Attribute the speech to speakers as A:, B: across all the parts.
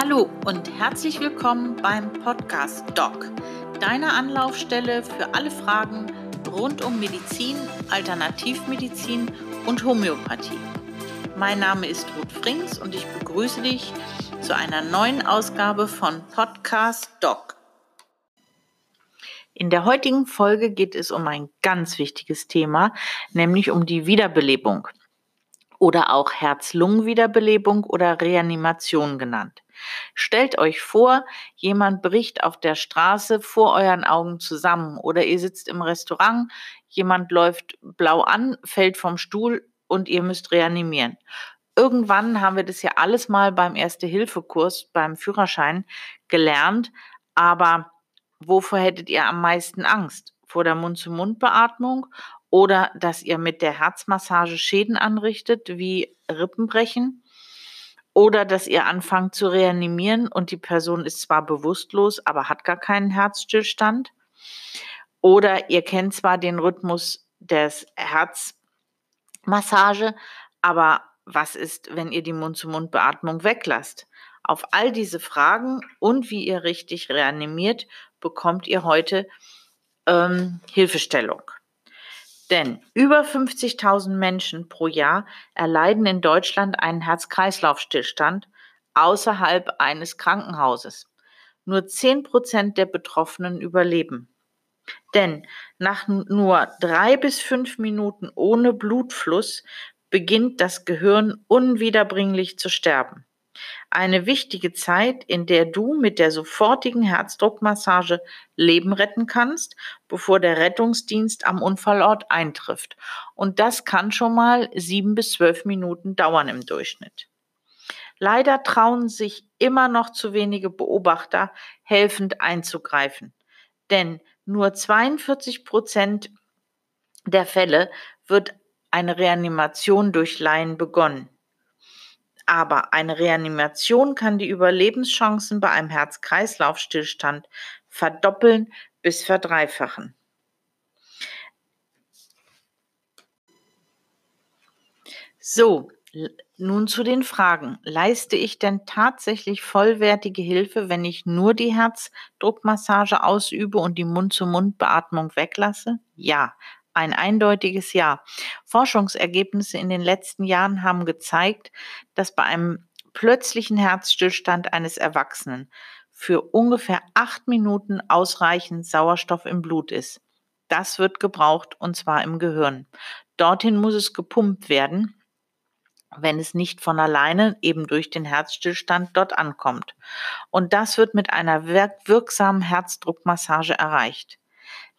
A: Hallo und herzlich willkommen beim Podcast Doc, deiner Anlaufstelle für alle Fragen rund um Medizin, Alternativmedizin und Homöopathie. Mein Name ist Ruth Frings und ich begrüße dich zu einer neuen Ausgabe von Podcast Doc. In der heutigen Folge geht es um ein ganz wichtiges Thema, nämlich um die Wiederbelebung oder auch Herz-Lungen-Wiederbelebung oder Reanimation genannt. Stellt euch vor, jemand bricht auf der Straße vor euren Augen zusammen oder ihr sitzt im Restaurant, jemand läuft blau an, fällt vom Stuhl und ihr müsst reanimieren. Irgendwann haben wir das ja alles mal beim Erste-Hilfe-Kurs, beim Führerschein gelernt, aber wovor hättet ihr am meisten Angst? Vor der Mund-zu-Mund-Beatmung oder dass ihr mit der Herzmassage Schäden anrichtet, wie Rippenbrechen? Oder dass ihr anfangt zu reanimieren und die Person ist zwar bewusstlos, aber hat gar keinen Herzstillstand. Oder ihr kennt zwar den Rhythmus des Herzmassage, aber was ist, wenn ihr die Mund-zu-Mund-Beatmung weglasst? Auf all diese Fragen und wie ihr richtig reanimiert, bekommt ihr heute ähm, Hilfestellung. Denn über 50.000 Menschen pro Jahr erleiden in Deutschland einen Herz-Kreislauf-Stillstand außerhalb eines Krankenhauses. Nur 10 Prozent der Betroffenen überleben. Denn nach nur drei bis fünf Minuten ohne Blutfluss beginnt das Gehirn unwiederbringlich zu sterben. Eine wichtige Zeit, in der du mit der sofortigen Herzdruckmassage Leben retten kannst, bevor der Rettungsdienst am Unfallort eintrifft. Und das kann schon mal sieben bis zwölf Minuten dauern im Durchschnitt. Leider trauen sich immer noch zu wenige Beobachter, helfend einzugreifen. Denn nur 42 Prozent der Fälle wird eine Reanimation durch Laien begonnen. Aber eine Reanimation kann die Überlebenschancen bei einem Herz-Kreislauf-Stillstand verdoppeln bis verdreifachen. So, nun zu den Fragen. Leiste ich denn tatsächlich vollwertige Hilfe, wenn ich nur die Herzdruckmassage ausübe und die Mund-zu-Mund-Beatmung weglasse? Ja, ein eindeutiges Ja. Forschungsergebnisse in den letzten Jahren haben gezeigt, dass bei einem plötzlichen Herzstillstand eines Erwachsenen für ungefähr acht Minuten ausreichend Sauerstoff im Blut ist. Das wird gebraucht und zwar im Gehirn. Dorthin muss es gepumpt werden, wenn es nicht von alleine eben durch den Herzstillstand dort ankommt. Und das wird mit einer wirksamen Herzdruckmassage erreicht.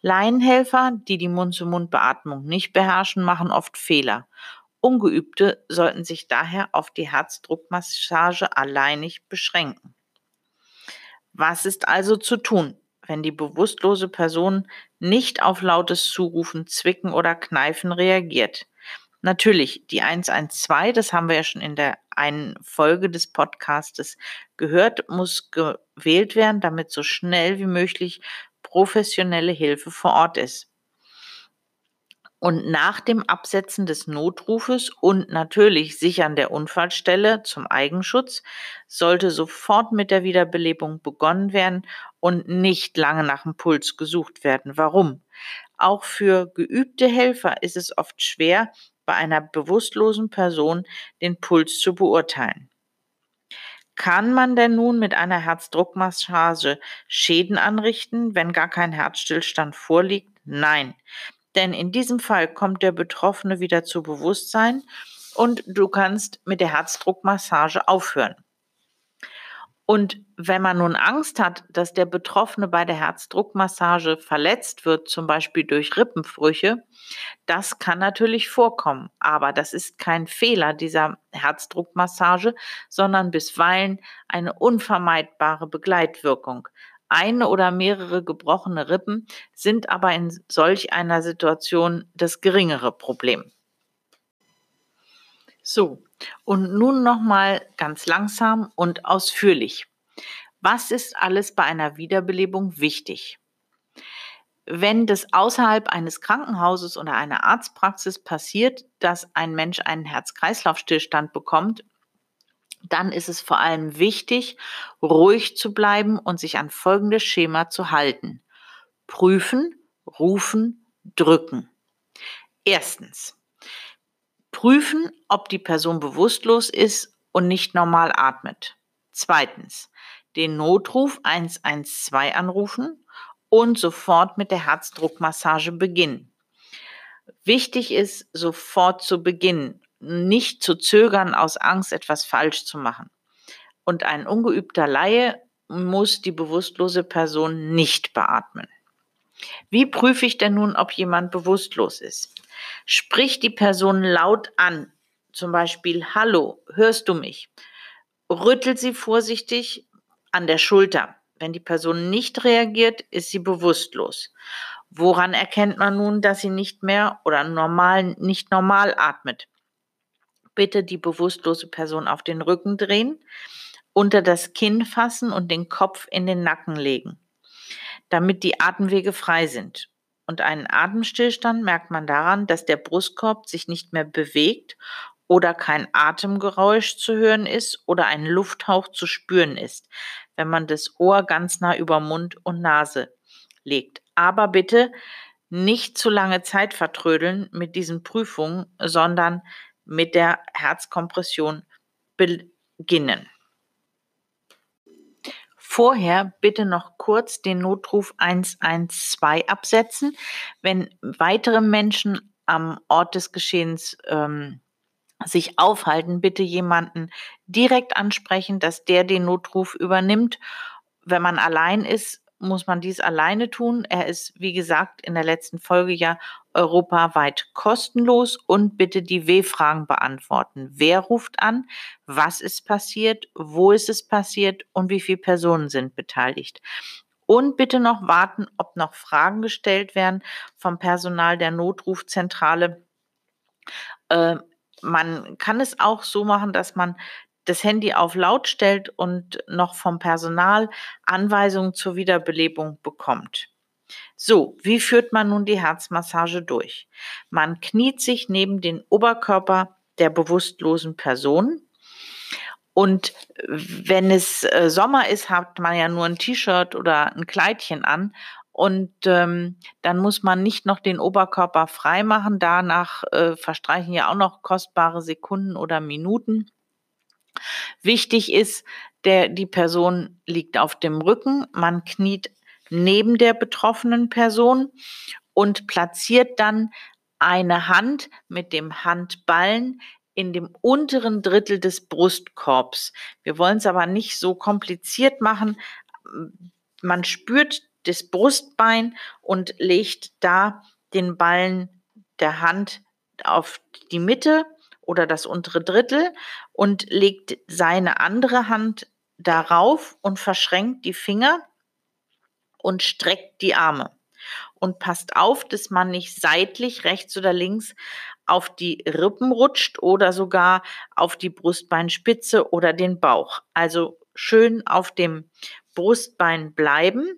A: Laienhelfer, die die Mund-zu-Mund-Beatmung nicht beherrschen, machen oft Fehler. Ungeübte sollten sich daher auf die Herzdruckmassage alleinig beschränken. Was ist also zu tun, wenn die bewusstlose Person nicht auf lautes Zurufen, Zwicken oder Kneifen reagiert? Natürlich, die 112, das haben wir ja schon in der einen Folge des Podcastes gehört, muss gewählt werden, damit so schnell wie möglich professionelle Hilfe vor Ort ist. Und nach dem Absetzen des Notrufes und natürlich Sichern der Unfallstelle zum Eigenschutz sollte sofort mit der Wiederbelebung begonnen werden und nicht lange nach dem Puls gesucht werden. Warum? Auch für geübte Helfer ist es oft schwer, bei einer bewusstlosen Person den Puls zu beurteilen. Kann man denn nun mit einer Herzdruckmassage Schäden anrichten, wenn gar kein Herzstillstand vorliegt? Nein. Denn in diesem Fall kommt der Betroffene wieder zu Bewusstsein und du kannst mit der Herzdruckmassage aufhören. Und wenn man nun Angst hat, dass der Betroffene bei der Herzdruckmassage verletzt wird, zum Beispiel durch Rippenbrüche, das kann natürlich vorkommen. Aber das ist kein Fehler dieser Herzdruckmassage, sondern bisweilen eine unvermeidbare Begleitwirkung. Eine oder mehrere gebrochene Rippen sind aber in solch einer Situation das geringere Problem. So, und nun nochmal ganz langsam und ausführlich. Was ist alles bei einer Wiederbelebung wichtig? Wenn das außerhalb eines Krankenhauses oder einer Arztpraxis passiert, dass ein Mensch einen Herz-Kreislauf-Stillstand bekommt, dann ist es vor allem wichtig, ruhig zu bleiben und sich an folgendes Schema zu halten. Prüfen, rufen, drücken. Erstens. Prüfen, ob die Person bewusstlos ist und nicht normal atmet. Zweitens. Den Notruf 112 anrufen und sofort mit der Herzdruckmassage beginnen. Wichtig ist, sofort zu beginnen nicht zu zögern aus Angst, etwas falsch zu machen. Und ein ungeübter Laie muss die bewusstlose Person nicht beatmen. Wie prüfe ich denn nun, ob jemand bewusstlos ist? Sprich die Person laut an, zum Beispiel Hallo, hörst du mich? Rüttelt sie vorsichtig an der Schulter. Wenn die Person nicht reagiert, ist sie bewusstlos. Woran erkennt man nun, dass sie nicht mehr oder normal, nicht normal atmet? bitte die bewusstlose Person auf den Rücken drehen, unter das Kinn fassen und den Kopf in den Nacken legen, damit die Atemwege frei sind. Und einen Atemstillstand merkt man daran, dass der Brustkorb sich nicht mehr bewegt oder kein Atemgeräusch zu hören ist oder ein Lufthauch zu spüren ist, wenn man das Ohr ganz nah über Mund und Nase legt. Aber bitte nicht zu lange Zeit vertrödeln mit diesen Prüfungen, sondern mit der Herzkompression beginnen. Vorher bitte noch kurz den Notruf 112 absetzen. Wenn weitere Menschen am Ort des Geschehens ähm, sich aufhalten, bitte jemanden direkt ansprechen, dass der den Notruf übernimmt. Wenn man allein ist, muss man dies alleine tun. Er ist, wie gesagt, in der letzten Folge ja europaweit kostenlos und bitte die W-Fragen beantworten. Wer ruft an? Was ist passiert? Wo ist es passiert? Und wie viele Personen sind beteiligt? Und bitte noch warten, ob noch Fragen gestellt werden vom Personal der Notrufzentrale. Äh, man kann es auch so machen, dass man das Handy auf laut stellt und noch vom Personal Anweisungen zur Wiederbelebung bekommt. So, wie führt man nun die Herzmassage durch? Man kniet sich neben den Oberkörper der bewusstlosen Person. Und wenn es äh, Sommer ist, hat man ja nur ein T-Shirt oder ein Kleidchen an. Und ähm, dann muss man nicht noch den Oberkörper frei machen. Danach äh, verstreichen ja auch noch kostbare Sekunden oder Minuten. Wichtig ist, der, die Person liegt auf dem Rücken, man kniet neben der betroffenen Person und platziert dann eine Hand mit dem Handballen in dem unteren Drittel des Brustkorbs. Wir wollen es aber nicht so kompliziert machen. Man spürt das Brustbein und legt da den Ballen der Hand auf die Mitte oder das untere Drittel und legt seine andere Hand darauf und verschränkt die Finger und streckt die Arme. Und passt auf, dass man nicht seitlich rechts oder links auf die Rippen rutscht oder sogar auf die Brustbeinspitze oder den Bauch. Also schön auf dem Brustbein bleiben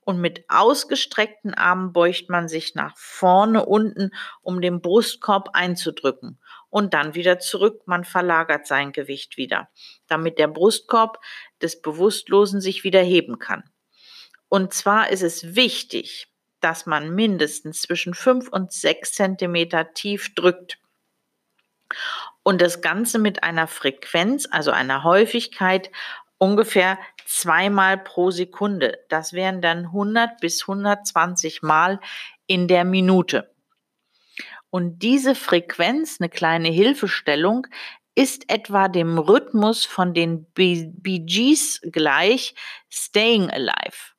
A: und mit ausgestreckten Armen beugt man sich nach vorne unten, um den Brustkorb einzudrücken und dann wieder zurück. Man verlagert sein Gewicht wieder, damit der Brustkorb des Bewusstlosen sich wieder heben kann. Und zwar ist es wichtig, dass man mindestens zwischen 5 und 6 Zentimeter tief drückt. Und das Ganze mit einer Frequenz, also einer Häufigkeit ungefähr zweimal pro Sekunde. Das wären dann 100 bis 120 Mal in der Minute. Und diese Frequenz, eine kleine Hilfestellung, ist etwa dem Rhythmus von den Gees gleich Staying Alive.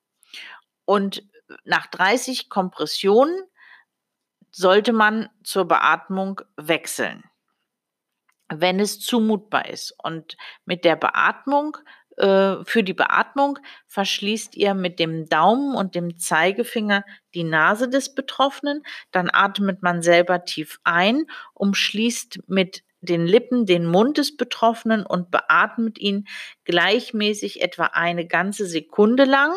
A: Und nach 30 Kompressionen sollte man zur Beatmung wechseln, wenn es zumutbar ist. Und mit der Beatmung, äh, für die Beatmung verschließt ihr mit dem Daumen und dem Zeigefinger die Nase des Betroffenen. Dann atmet man selber tief ein, umschließt mit den Lippen den Mund des Betroffenen und beatmet ihn gleichmäßig etwa eine ganze Sekunde lang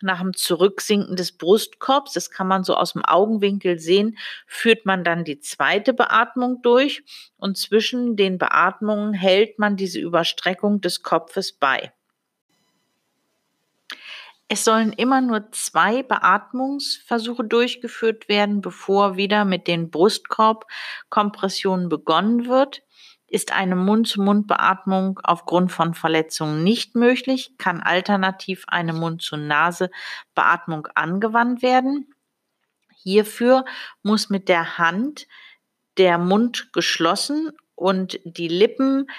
A: nach dem Zurücksinken des Brustkorbs, das kann man so aus dem Augenwinkel sehen, führt man dann die zweite Beatmung durch und zwischen den Beatmungen hält man diese Überstreckung des Kopfes bei. Es sollen immer nur zwei Beatmungsversuche durchgeführt werden, bevor wieder mit den Brustkorbkompressionen begonnen wird. Ist eine Mund-zu-Mund-Beatmung aufgrund von Verletzungen nicht möglich, kann alternativ eine Mund-zu-Nase-Beatmung angewandt werden. Hierfür muss mit der Hand der Mund geschlossen und die Lippen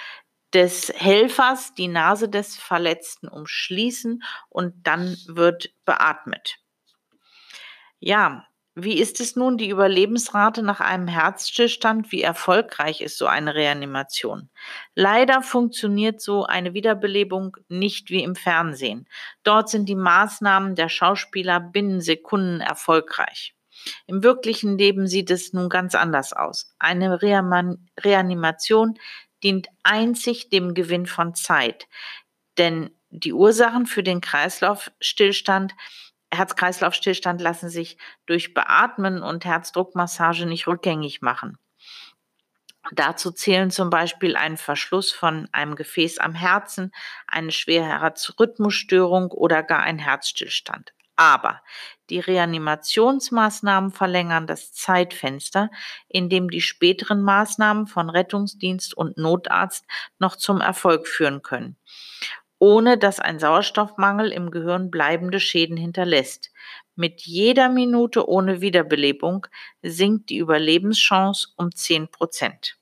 A: des Helfers die Nase des Verletzten umschließen und dann wird beatmet. Ja, wie ist es nun die Überlebensrate nach einem Herzstillstand? Wie erfolgreich ist so eine Reanimation? Leider funktioniert so eine Wiederbelebung nicht wie im Fernsehen. Dort sind die Maßnahmen der Schauspieler binnen Sekunden erfolgreich. Im wirklichen Leben sieht es nun ganz anders aus. Eine Reanimation dient einzig dem Gewinn von Zeit, denn die Ursachen für den Kreislaufstillstand Herz-Kreislauf-Stillstand lassen sich durch Beatmen und Herzdruckmassage nicht rückgängig machen. Dazu zählen zum Beispiel ein Verschluss von einem Gefäß am Herzen, eine schwere Herzrhythmusstörung oder gar ein Herzstillstand. Aber die Reanimationsmaßnahmen verlängern das Zeitfenster, in dem die späteren Maßnahmen von Rettungsdienst und Notarzt noch zum Erfolg führen können ohne dass ein Sauerstoffmangel im Gehirn bleibende Schäden hinterlässt. Mit jeder Minute ohne Wiederbelebung sinkt die Überlebenschance um 10 Prozent.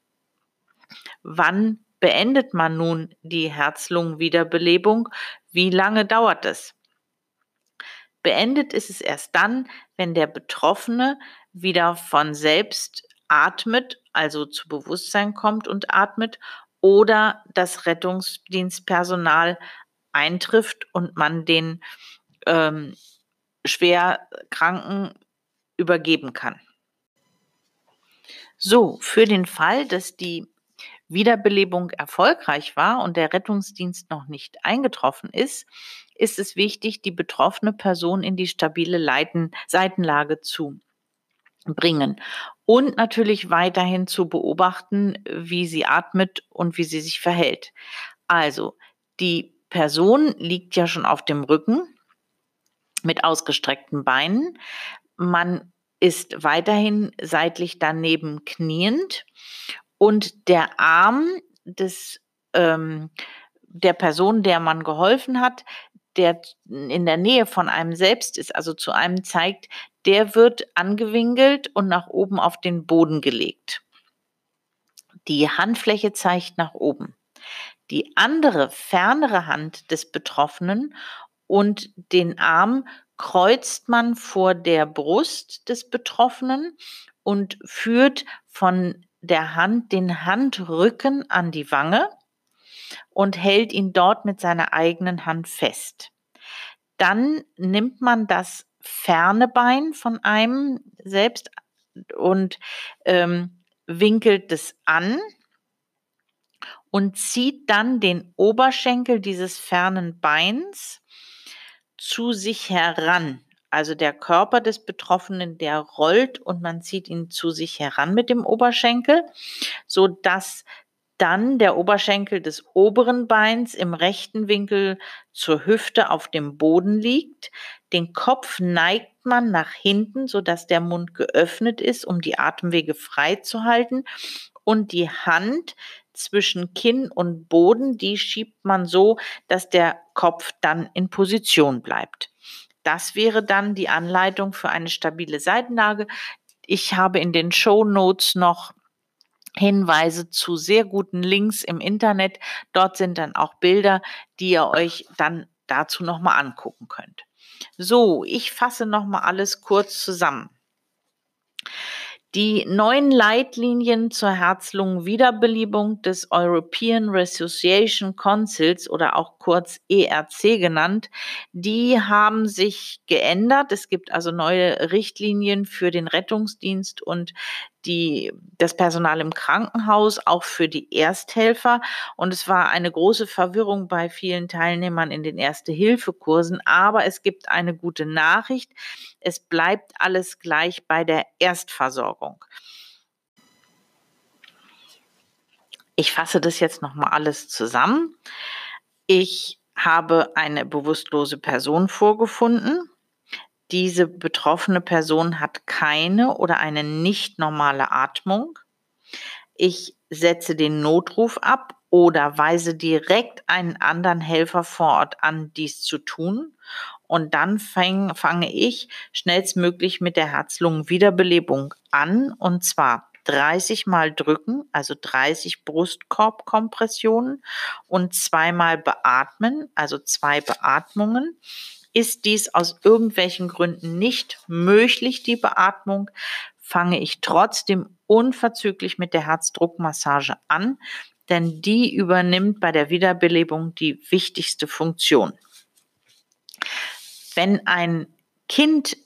A: Wann beendet man nun die Herz-Lungen-Wiederbelebung? Wie lange dauert es? Beendet ist es erst dann, wenn der Betroffene wieder von selbst atmet, also zu Bewusstsein kommt und atmet oder das Rettungsdienstpersonal eintrifft und man den ähm, schwer Kranken übergeben kann. So, für den Fall, dass die Wiederbelebung erfolgreich war und der Rettungsdienst noch nicht eingetroffen ist, ist es wichtig, die betroffene Person in die stabile Leiten Seitenlage zu bringen und natürlich weiterhin zu beobachten, wie sie atmet und wie sie sich verhält. Also, die Person liegt ja schon auf dem Rücken mit ausgestreckten Beinen. Man ist weiterhin seitlich daneben kniend und der Arm des ähm, der Person, der man geholfen hat, der in der Nähe von einem selbst ist, also zu einem zeigt, der wird angewinkelt und nach oben auf den Boden gelegt. Die Handfläche zeigt nach oben. Die andere, fernere Hand des Betroffenen und den Arm kreuzt man vor der Brust des Betroffenen und führt von der Hand den Handrücken an die Wange und hält ihn dort mit seiner eigenen Hand fest. Dann nimmt man das ferne Bein von einem selbst und ähm, winkelt es an und zieht dann den Oberschenkel dieses fernen Beins zu sich heran. Also der Körper des Betroffenen, der rollt und man zieht ihn zu sich heran mit dem Oberschenkel, so dass dann der Oberschenkel des oberen Beins im rechten Winkel zur Hüfte auf dem Boden liegt. Den Kopf neigt man nach hinten, sodass der Mund geöffnet ist, um die Atemwege frei zu halten. Und die Hand zwischen Kinn und Boden, die schiebt man so, dass der Kopf dann in Position bleibt. Das wäre dann die Anleitung für eine stabile Seitenlage. Ich habe in den Show Notes noch Hinweise zu sehr guten Links im Internet. Dort sind dann auch Bilder, die ihr euch dann dazu nochmal angucken könnt. So, ich fasse nochmal alles kurz zusammen. Die neuen Leitlinien zur Herz-Lungen-Wiederbelebung des European Resuscitation Councils oder auch kurz ERC genannt, die haben sich geändert. Es gibt also neue Richtlinien für den Rettungsdienst und die, das Personal im Krankenhaus, auch für die Ersthelfer. Und es war eine große Verwirrung bei vielen Teilnehmern in den Erste-Hilfe-Kursen. Aber es gibt eine gute Nachricht. Es bleibt alles gleich bei der Erstversorgung. Ich fasse das jetzt nochmal alles zusammen. Ich habe eine bewusstlose Person vorgefunden diese betroffene Person hat keine oder eine nicht normale Atmung. Ich setze den Notruf ab oder weise direkt einen anderen Helfer vor Ort an, dies zu tun. Und dann fang, fange ich schnellstmöglich mit der Herz-Lungen-Wiederbelebung an. Und zwar 30 Mal drücken, also 30 Brustkorbkompressionen und zweimal beatmen, also zwei Beatmungen. Ist dies aus irgendwelchen Gründen nicht möglich, die Beatmung, fange ich trotzdem unverzüglich mit der Herzdruckmassage an, denn die übernimmt bei der Wiederbelebung die wichtigste Funktion. Wenn ein Kind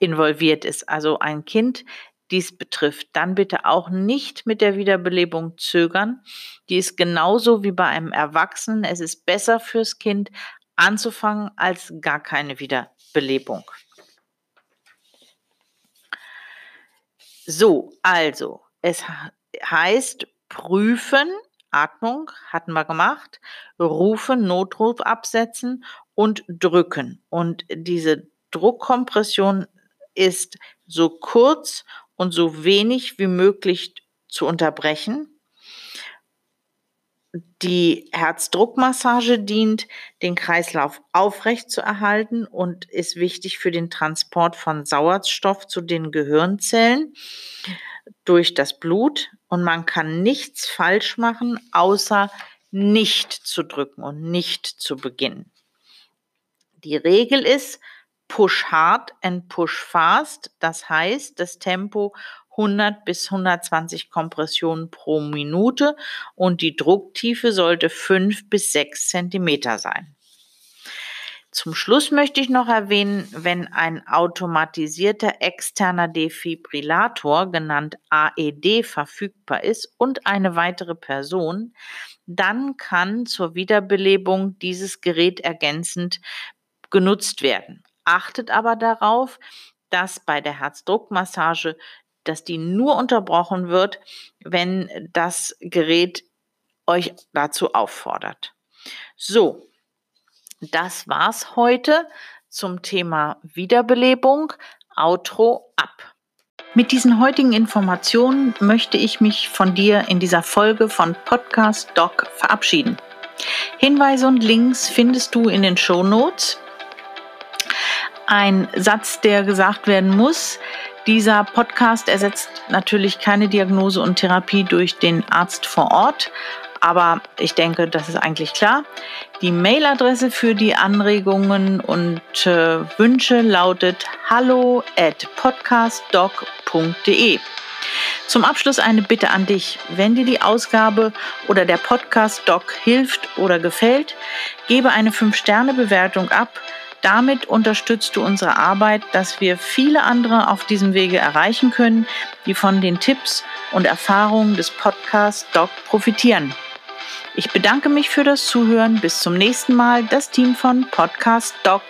A: involviert ist, also ein Kind dies betrifft, dann bitte auch nicht mit der Wiederbelebung zögern. Die ist genauso wie bei einem Erwachsenen. Es ist besser fürs Kind, anzufangen als gar keine Wiederbelebung. So, also, es heißt prüfen, Atmung hatten wir gemacht, rufen, Notruf absetzen und drücken. Und diese Druckkompression ist so kurz und so wenig wie möglich zu unterbrechen. Die Herzdruckmassage dient, den Kreislauf aufrecht zu erhalten und ist wichtig für den Transport von Sauerstoff zu den Gehirnzellen durch das Blut. Und man kann nichts falsch machen, außer nicht zu drücken und nicht zu beginnen. Die Regel ist Push hard and push fast. Das heißt, das Tempo 100 bis 120 Kompressionen pro Minute und die Drucktiefe sollte 5 bis 6 Zentimeter sein. Zum Schluss möchte ich noch erwähnen, wenn ein automatisierter externer Defibrillator, genannt AED, verfügbar ist und eine weitere Person, dann kann zur Wiederbelebung dieses Gerät ergänzend genutzt werden. Achtet aber darauf, dass bei der Herzdruckmassage dass die nur unterbrochen wird, wenn das Gerät euch dazu auffordert. So, das war's heute zum Thema Wiederbelebung. Outro ab. Mit diesen heutigen Informationen möchte ich mich von dir in dieser Folge von Podcast Doc verabschieden. Hinweise und Links findest du in den Show Notes. Ein Satz, der gesagt werden muss, dieser Podcast ersetzt natürlich keine Diagnose und Therapie durch den Arzt vor Ort, aber ich denke, das ist eigentlich klar. Die Mailadresse für die Anregungen und äh, Wünsche lautet hallo at podcastdoc.de. Zum Abschluss eine Bitte an dich. Wenn dir die Ausgabe oder der Podcast Doc hilft oder gefällt, gebe eine 5-Sterne-Bewertung ab damit unterstützt du unsere Arbeit, dass wir viele andere auf diesem Wege erreichen können, die von den Tipps und Erfahrungen des Podcast Doc profitieren. Ich bedanke mich für das Zuhören. Bis zum nächsten Mal. Das Team von Podcast Doc.